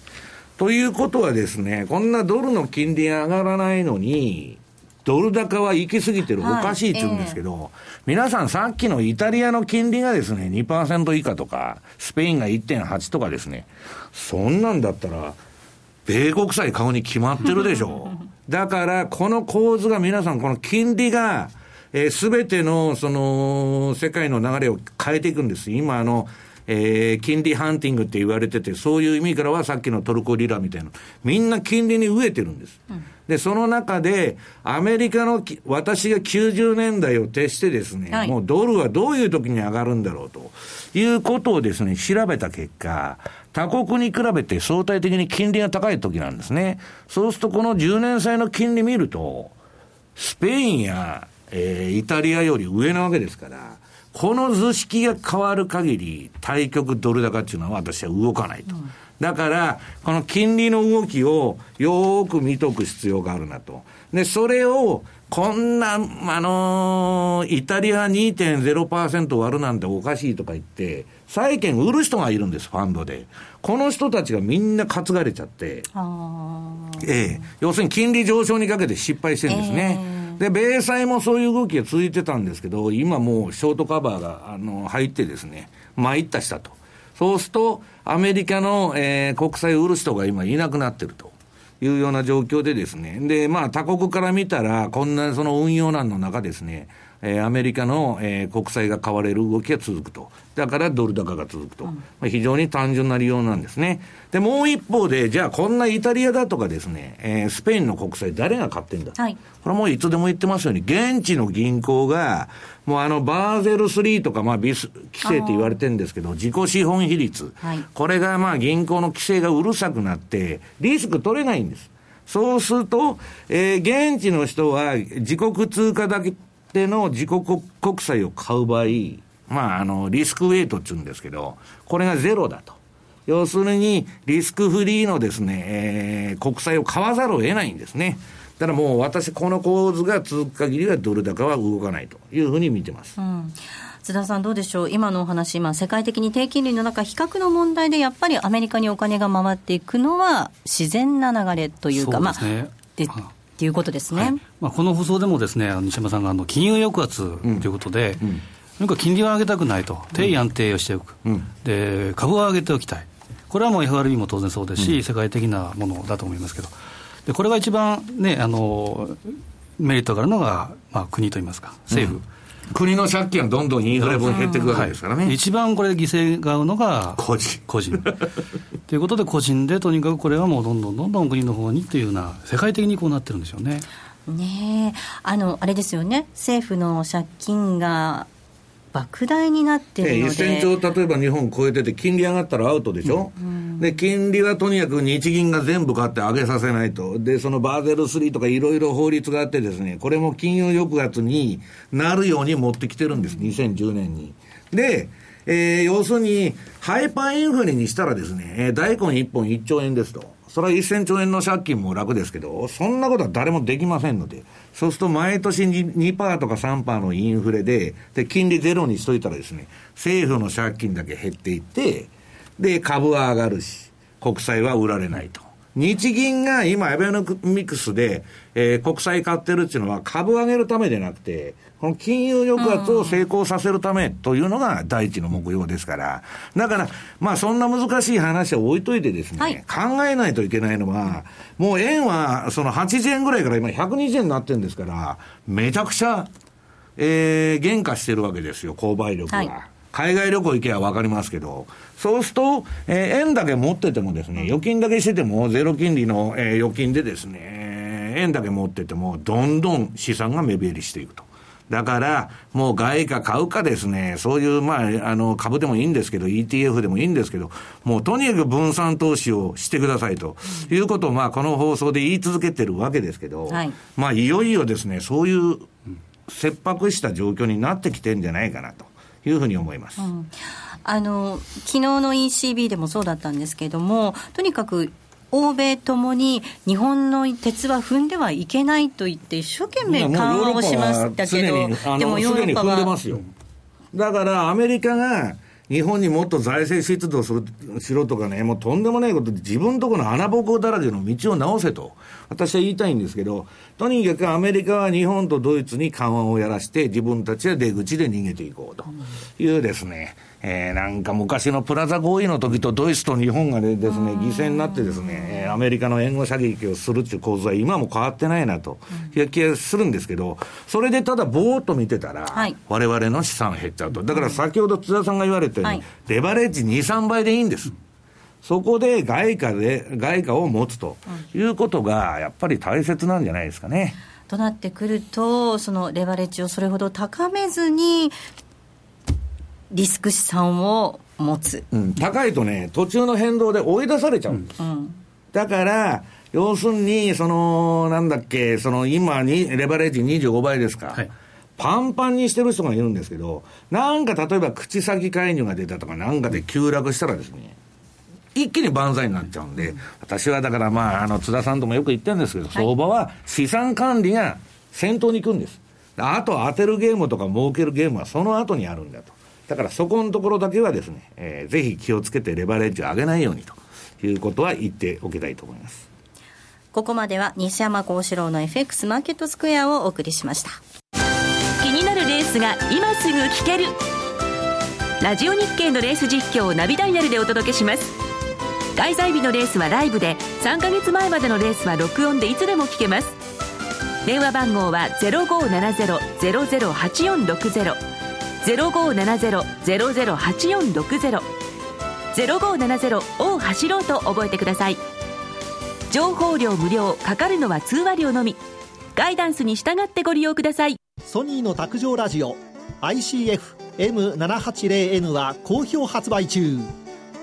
Speaker 2: ということはですね、こんなドルの金利が上がらないのに、ドル高は行き過ぎてる、おかしいって言うんですけど、はいえー、皆さんさっきのイタリアの金利がですね、2%以下とか、スペインが1.8とかですね、そんなんだったら、米国債買うに決まってるでしょ。だから、この構図が皆さん、この金利が、す、え、べ、ての、その、世界の流れを変えていくんです。今、あの、えー、金利ハンティングって言われてて、そういう意味からはさっきのトルコリラみたいな、みんな金利に飢えてるんです。うん、で、その中で、アメリカの、私が90年代を徹してですね、はい、もうドルはどういう時に上がるんだろうということをですね、調べた結果、他国に比べて相対的に金利が高い時なんですね。そうするとこの10年債の金利見ると、スペインや、えー、イタリアより上なわけですから、この図式が変わる限り、対局ドル高っていうのは私は動かないと。うんだから、この金利の動きをよーく見とく必要があるなと。で、それを、こんな、あのー、イタリア2.0%割るなんておかしいとか言って、債券売る人がいるんです、ファンドで。この人たちがみんな担がれちゃって、ええ、要するに金利上昇にかけて失敗してるんですね。えー、で、米債もそういう動きが続いてたんですけど、今もうショートカバーがあの入ってですね、参ったしたと。そうすると、アメリカの、えー、国債を売る人が今いなくなってると。いうような状況でですね。で、まあ他国から見たら、こんなその運用難の中ですね、えー、アメリカの、えー、国債が買われる動きが続くと。だからドル高が続くと。うん、まあ、非常に単純な理由なんですね。で、もう一方で、じゃあこんなイタリアだとかですね、えー、スペインの国債誰が買ってんだ、はい、これもういつでも言ってますように、現地の銀行が、もうあの、バーゼル3とか、まあ、ビス、規制って言われてるんですけど、自己資本比率。はい、これがまあ、銀行の規制がうるさくなって、リスク取れないんです。そうすると、えー、現地の人は自国通貨だけでの自国国債を買う場合、まあ、あの、リスクウェイトって言うんですけど、これがゼロだと。要するに、リスクフリーのですね、えー、国債を買わざるを得ないんですね。だからもう私、この構図が続く限りはドル高は動かないというふうに見てます。うん
Speaker 4: 津田さん、どうでしょう、今のお話、今、世界的に低金利の中、比較の問題で、やっぱりアメリカにお金が回っていくのは、自然な流れというか、まあ、でっていうことですね、はい、
Speaker 3: まあ、この放送でもですね西山さんがあの金融抑圧ということで、うん。うんなんか金利を上げたくないと、低位安定をしておく、うん、で株を上げておきたい、これはもう FRB も当然そうですし、うん、世界的なものだと思いますけど、でこれが一番、ね、あのメリットがあるのが、まあ、国といいますか、政府。うん
Speaker 2: 国の借金はどんどんインフレ分減っていくわけですからね、
Speaker 3: はい、一番これ、犠牲が合うのが
Speaker 2: 個人。
Speaker 3: 個人。*laughs* ということで、個人でとにかくこれはもうどんどんどんどん国の方にっていうような、世界的にこうなってるんでしょうね。
Speaker 4: ねあのあれですよね、政府の借金が莫大になってるので、
Speaker 2: 1000兆、例えば日本超えてて、金利上がったらアウトでしょ、うん。うん、で金利はとにかく日銀が全部買って上げさせないと、でそのバーゼル3とかいろいろ法律があって、ですねこれも金融抑圧になるように持ってきてるんです、2010年に。でえー、要するに、ハイパーインフレにしたらですね、えー、大根1本1兆円ですと。それは1000兆円の借金も楽ですけど、そんなことは誰もできませんので、そうすると毎年 2%, 2とか3%のインフレで、で、金利ゼロにしといたらですね、政府の借金だけ減っていって、で、株は上がるし、国債は売られないと。日銀が今、アベノミクスで、えー、国債買ってるっていうのは株上げるためでなくて、この金融抑圧を成功させるためというのが第一の目標ですから、だから、まあそんな難しい話は置いといてですね、はい、考えないといけないのは、もう円はその80円ぐらいから今120円になってるんですから、めちゃくちゃ、えー、減価してるわけですよ、購買力が。はい。海外旅行行けば分かりますけど、そうすると、えー、円だけ持っててもですね、預金だけしてても、ゼロ金利の、えー、預金でですね、円だけ持ってても、どんどん資産が目減りしていくと。だから、もう外貨買うかですね、そういう、まあ、あの、株でもいいんですけど、ETF でもいいんですけど、もうとにかく分散投資をしてくださいと、いうことを、まあ、この放送で言い続けてるわけですけど、はい、まあ、いよいよですね、そういう切迫した状況になってきてるんじゃないかなと。いうふうに思います。うん、
Speaker 4: あの昨日の ECB でもそうだったんですけれども、とにかく欧米ともに日本の鉄は踏んではいけないと言って一生懸命緩和をしましたけど、
Speaker 2: でもヨーロッパは。だからアメリカが日本にもっと財政出動するしろとかね、もうとんでもないことで、自分のところの穴ぼこだらけの道を直せと、私は言いたいんですけど、とにかくアメリカは日本とドイツに緩和をやらして、自分たちは出口で逃げていこうというですね、えー、なんか昔のプラザ合意の時とドイツと日本が、ね、ですね、犠牲になってですね、アメリカの援護射撃をするっていう構図は今も変わってないなという気がするんですけど、それでただぼーっと見てたら、はい、我々の資産減っちゃうと。だから先ほど津田さんが言われたように、はい、レバレッジ2、3倍でいいんです。そこで外貨で、外貨を持つということが、やっぱり大切なんじゃないですかね。
Speaker 4: となってくると、そのレバレッジをそれほど高めずに、リスク資産を持つ、
Speaker 2: うん、高いとね、途中の変動で追い出されちゃうんです。うん、だから、要するに、その、なんだっけ、その今に、レバレッジ25倍ですか。はいパンパンにしてる人がいるんですけど、なんか例えば口先介入が出たとかなんかで急落したらですね、一気に万歳になっちゃうんで、私はだからまあ、あの、津田さんともよく言ってるんですけど、相場は資産管理が先頭に行くんです。あと当てるゲームとか儲けるゲームはその後にあるんだと。だからそこのところだけはですね、えー、ぜひ気をつけてレバレッジを上げないようにということは言っておきたいと思います。
Speaker 4: ここまでは西山幸四郎の FX マーケットスクエアをお送りしました。
Speaker 7: 気になるレースが今すぐ聞ける。ラジオ日経のレース実況をナビダイヤルでお届けします。開催日のレースはライブで、3ヶ月前までのレースは録音でいつでも聞けます。電話番号は0570-008460 0570-008460 0570を走ろうと覚えてください。情報量無料かかるのは通話料のみ。ガイダンスに従ってご利用ください。
Speaker 8: ソニーの卓上ラジオ ICF-M780N は好評発売中。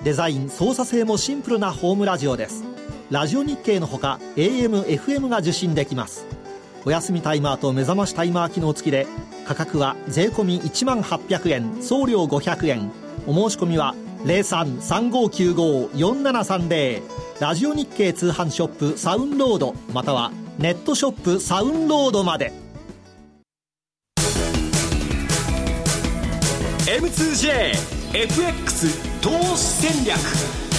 Speaker 8: デザイン操作性もシンプルなホームラジオです。ラジオ日経のほか AM、FM が受信できます。お休みタイマーと目覚ましタイマー機能付きで価格は税込1万800円送料500円。お申し込みは0335954730ラジオ日経通販ショップサウンロードまたはネットショップサウンロードまで。
Speaker 1: M2JFX 投資戦略。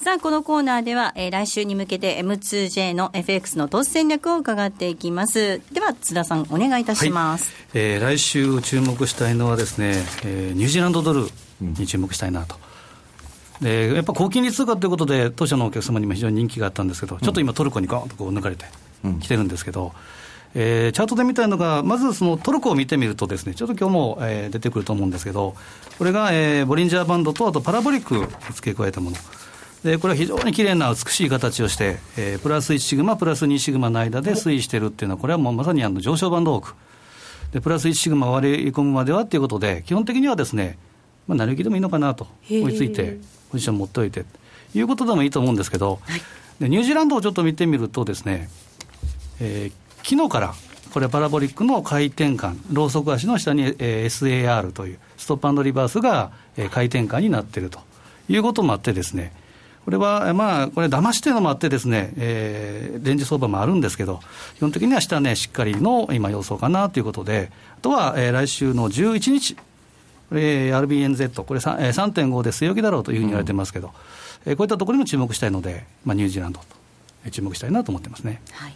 Speaker 4: さあ、このコーナーでは、えー、来週に向けて M2J の FX の投資戦略を伺っていきます。では、津田さん、お願いいたします。
Speaker 3: はい、えー、来週注目したいのはですね、えー、ニュージーランドドルに注目したいなと。でやっぱ高金利通貨ということで、当社のお客様にも非常に人気があったんですけど、ちょっと今、トルコにゴーンとこう抜かれてきてるんですけど、えー、チャートで見たいのが、まずそのトルコを見てみるとですね、ちょっと今日も、えー、出てくると思うんですけど、これが、えー、ボリンジャーバンドと、あとパラボリック付け加えたもの。でこれは非常に綺麗な美しい形をして、えー、プラス1シグマ、プラス2シグマの間で推移しているっていうのは、これはもうまさにあの上昇バンド多く、でプラス1シグマ割り込むまではということで、基本的にはですね、まあ、成り行きでもいいのかなと追いついて、ポジション持っておいてということでもいいと思うんですけど、はい、でニュージーランドをちょっと見てみるとですね、えー、昨日からこれパラボリックの回転感、ローソク足の下に、えー、SAR というストップリバースが、えー、回転感になっているということもあってですね、これは、まあ、これ、騙してるのもあってですね、えー、レンジ相場もあるんですけど、基本的には下値、ね、しっかりの今、予想かなということで、あとは、えー、来週の11日、これ、RBNZ、これ3.5で据え置きだろうというふうに言われてますけど、うん、えー、こういったところにも注目したいので、まあ、ニュージーランドと注目したいなと思ってますね。
Speaker 4: はい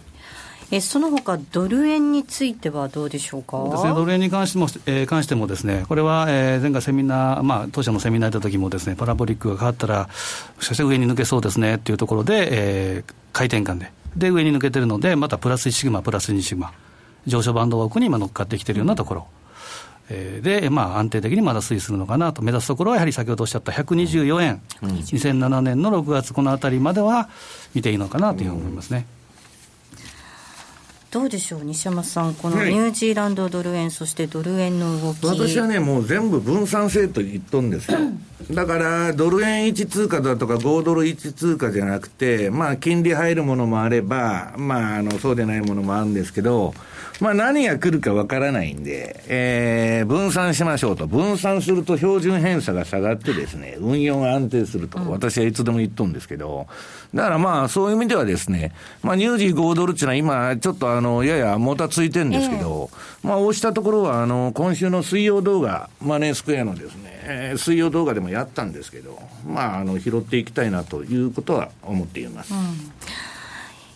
Speaker 4: えその他ドル円についてはどうでしょうか？
Speaker 3: です、ね、ドル円に関しても,、えー、関してもですね、これは、えー、前回セミナー、まあ、当社のセミナー行った時もですね、パラボリックが変わったら、しかし上に抜けそうですねっていうところで、えー、回転感で、で、上に抜けてるので、またプラス1シグマ、プラス2シグマ、上昇バンド枠に今乗っかってきてるようなところ。えで、まあ、安定的にまだ推移するのかなと、目指すところはやはり先ほどおっしゃった124円、うん、2007年の6月、このあたりまでは見ていいのかなというふうに思いますね。うん
Speaker 4: どうでしょう、西山さん、このニュージーランドドル円、はい、そしてドル円の動き
Speaker 2: 私はね、もう全部分散性と言っとんですよ。*clears throat* だから、ドル円1通貨だとか、5ドル1通貨じゃなくて、まあ、金利入るものもあれば、まあ、あの、そうでないものもあるんですけど、まあ、何が来るかわからないんで、えー、分散しましょうと。分散すると標準偏差が下がってですね、運用が安定すると、私はいつでも言っとんですけど、だからまあ、そういう意味ではですね、まあ、ニュージー5ドルっていうのは今、ちょっとあの、ややもたついてるんですけど、えー、まあ、押したところは、あの、今週の水曜動画、マネースクエアのですね、えー、水曜動画でもやったんですけど、まあ、あの、拾っていきたいなということは思っています。うん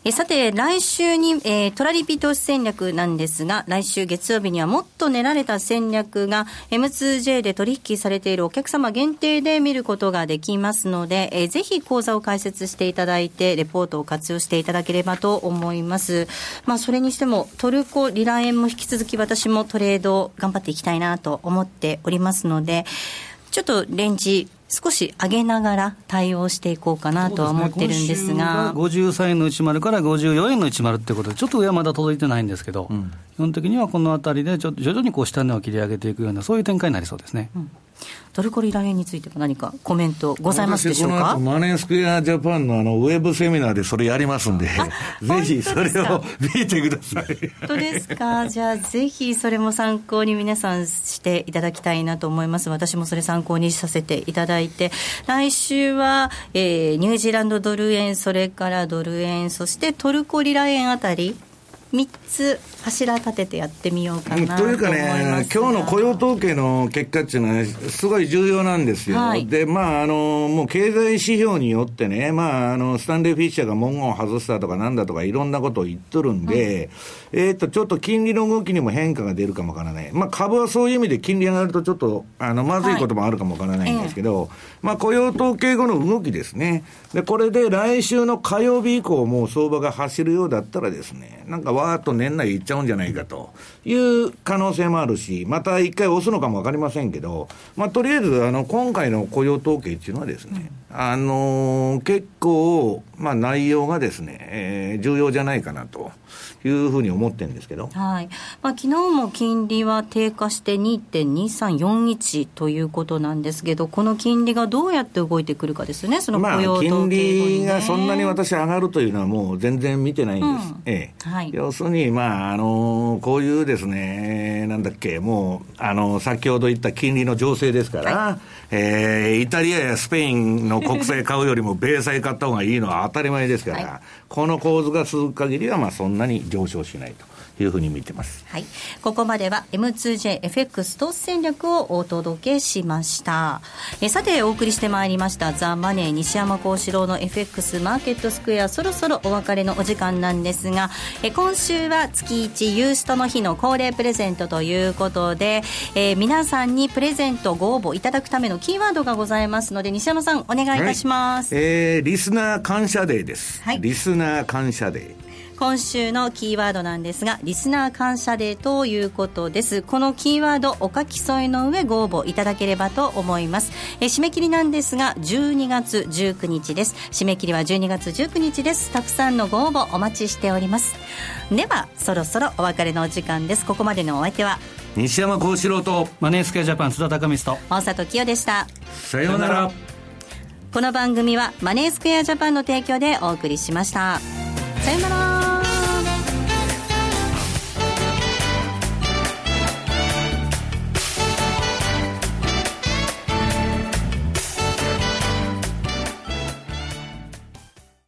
Speaker 4: えさて、来週に、えー、トラリピ投資戦略なんですが、来週月曜日にはもっと練られた戦略が M2J で取引されているお客様限定で見ることができますので、えー、ぜひ講座を開設していただいて、レポートを活用していただければと思います。まあ、それにしても、トルコリラ円も引き続き私もトレード頑張っていきたいなと思っておりますので、ちょっとレンジ少し上げながら対応していこうかなとは思ってるんですが。
Speaker 3: すね、53円の内丸から54円の内丸ってことで、ちょっと上はまだ届いてないんですけど、うん、基本的にはこのあたりでちょっと徐々にこう下値を切り上げていくような、そういう展開になりそうですね。うん
Speaker 4: トルコリラ円については何かコメントございますでしょうか？
Speaker 2: マネースクエアジャパンのあのウェブセミナーでそれやりますんで、*laughs* ぜひそれを見てください。
Speaker 4: 本当ですか？じゃあぜひそれも参考に皆さんしていただきたいなと思います。私もそれ参考にさせていただいて、来週は、えー、ニュージーランドドル円、それからドル円、そしてトルコリラ円あたり、3つ柱立ててやってみようかな
Speaker 2: というかね、今日の雇用統計の結果っていうのは、すごい重要なんですよ。はい、で、まあ、あの、もう経済指標によってね、まあ、あの、スタンレー・フィッシャーが文言を外したとかなんだとかいろんなことを言っとるんで、うん、えっと、ちょっと金利の動きにも変化が出るかもわからない。まあ、株はそういう意味で金利上がるとちょっと、あの、まずいこともあるかもわからないんですけど、はいまあ、雇用統計後の動きですね。で、これで来週の火曜日以降もう相場が走るようだったらですね、なんかわーっと年内いっちゃうんじゃないかという可能性もあるし、また一回押すのかもわかりませんけど、まあ、とりあえず、あの、今回の雇用統計っていうのはですね、あのー、結構、まあ、内容がですね、えー、重要じゃないかなと。いうふうに思ってるんですけど、
Speaker 4: はいまあ昨日も金利は低下して2.2341ということなんですけど、この金利がどうやって動いてくるかですね、その雇用統計、
Speaker 2: ね、まあ、金利がそんなに私、上がるというのは、もう全然見てないんです。うん、ええはい、要するに、まああのこういうですね、なんだっけ、もう、あの先ほど言った金利の情勢ですから、はい、えー、イタリアやスペインの国債買うよりも、*laughs* 米債買った方がいいのは当たり前ですから、はい、この構図が続く限りは、まあそんなに上昇しないと。いうふうに見てます。
Speaker 4: はい。ここまでは M2JFX 投資戦略をお届けしました。えさて、お送りしてまいりましたザ・マネー西山孝四郎の FX マーケットスクエア、そろそろお別れのお時間なんですが、え今週は月1ユーストの日の恒例プレゼントということで、えー、皆さんにプレゼントご応募いただくためのキーワードがございますので、西山さんお願いいたします。
Speaker 2: はい、えー、リスナー感謝デーです。はい。リスナー感謝デー。
Speaker 4: 今週のキーワードなんですがリスナー感謝デーということです。このキーワードお書き添えの上ご応募いただければと思います。え締め切りなんですが12月19日です。締め切りは12月19日です。たくさんのご応募お待ちしております。ではそろそろお別れのお時間です。ここまでのお相手は
Speaker 2: 西山幸四郎と
Speaker 3: マネースケジャパン津田隆光と
Speaker 4: 大里清でした。
Speaker 2: さようなら。
Speaker 4: この番組はマネースクエアジャパンの提供でお送りしましたさよなら。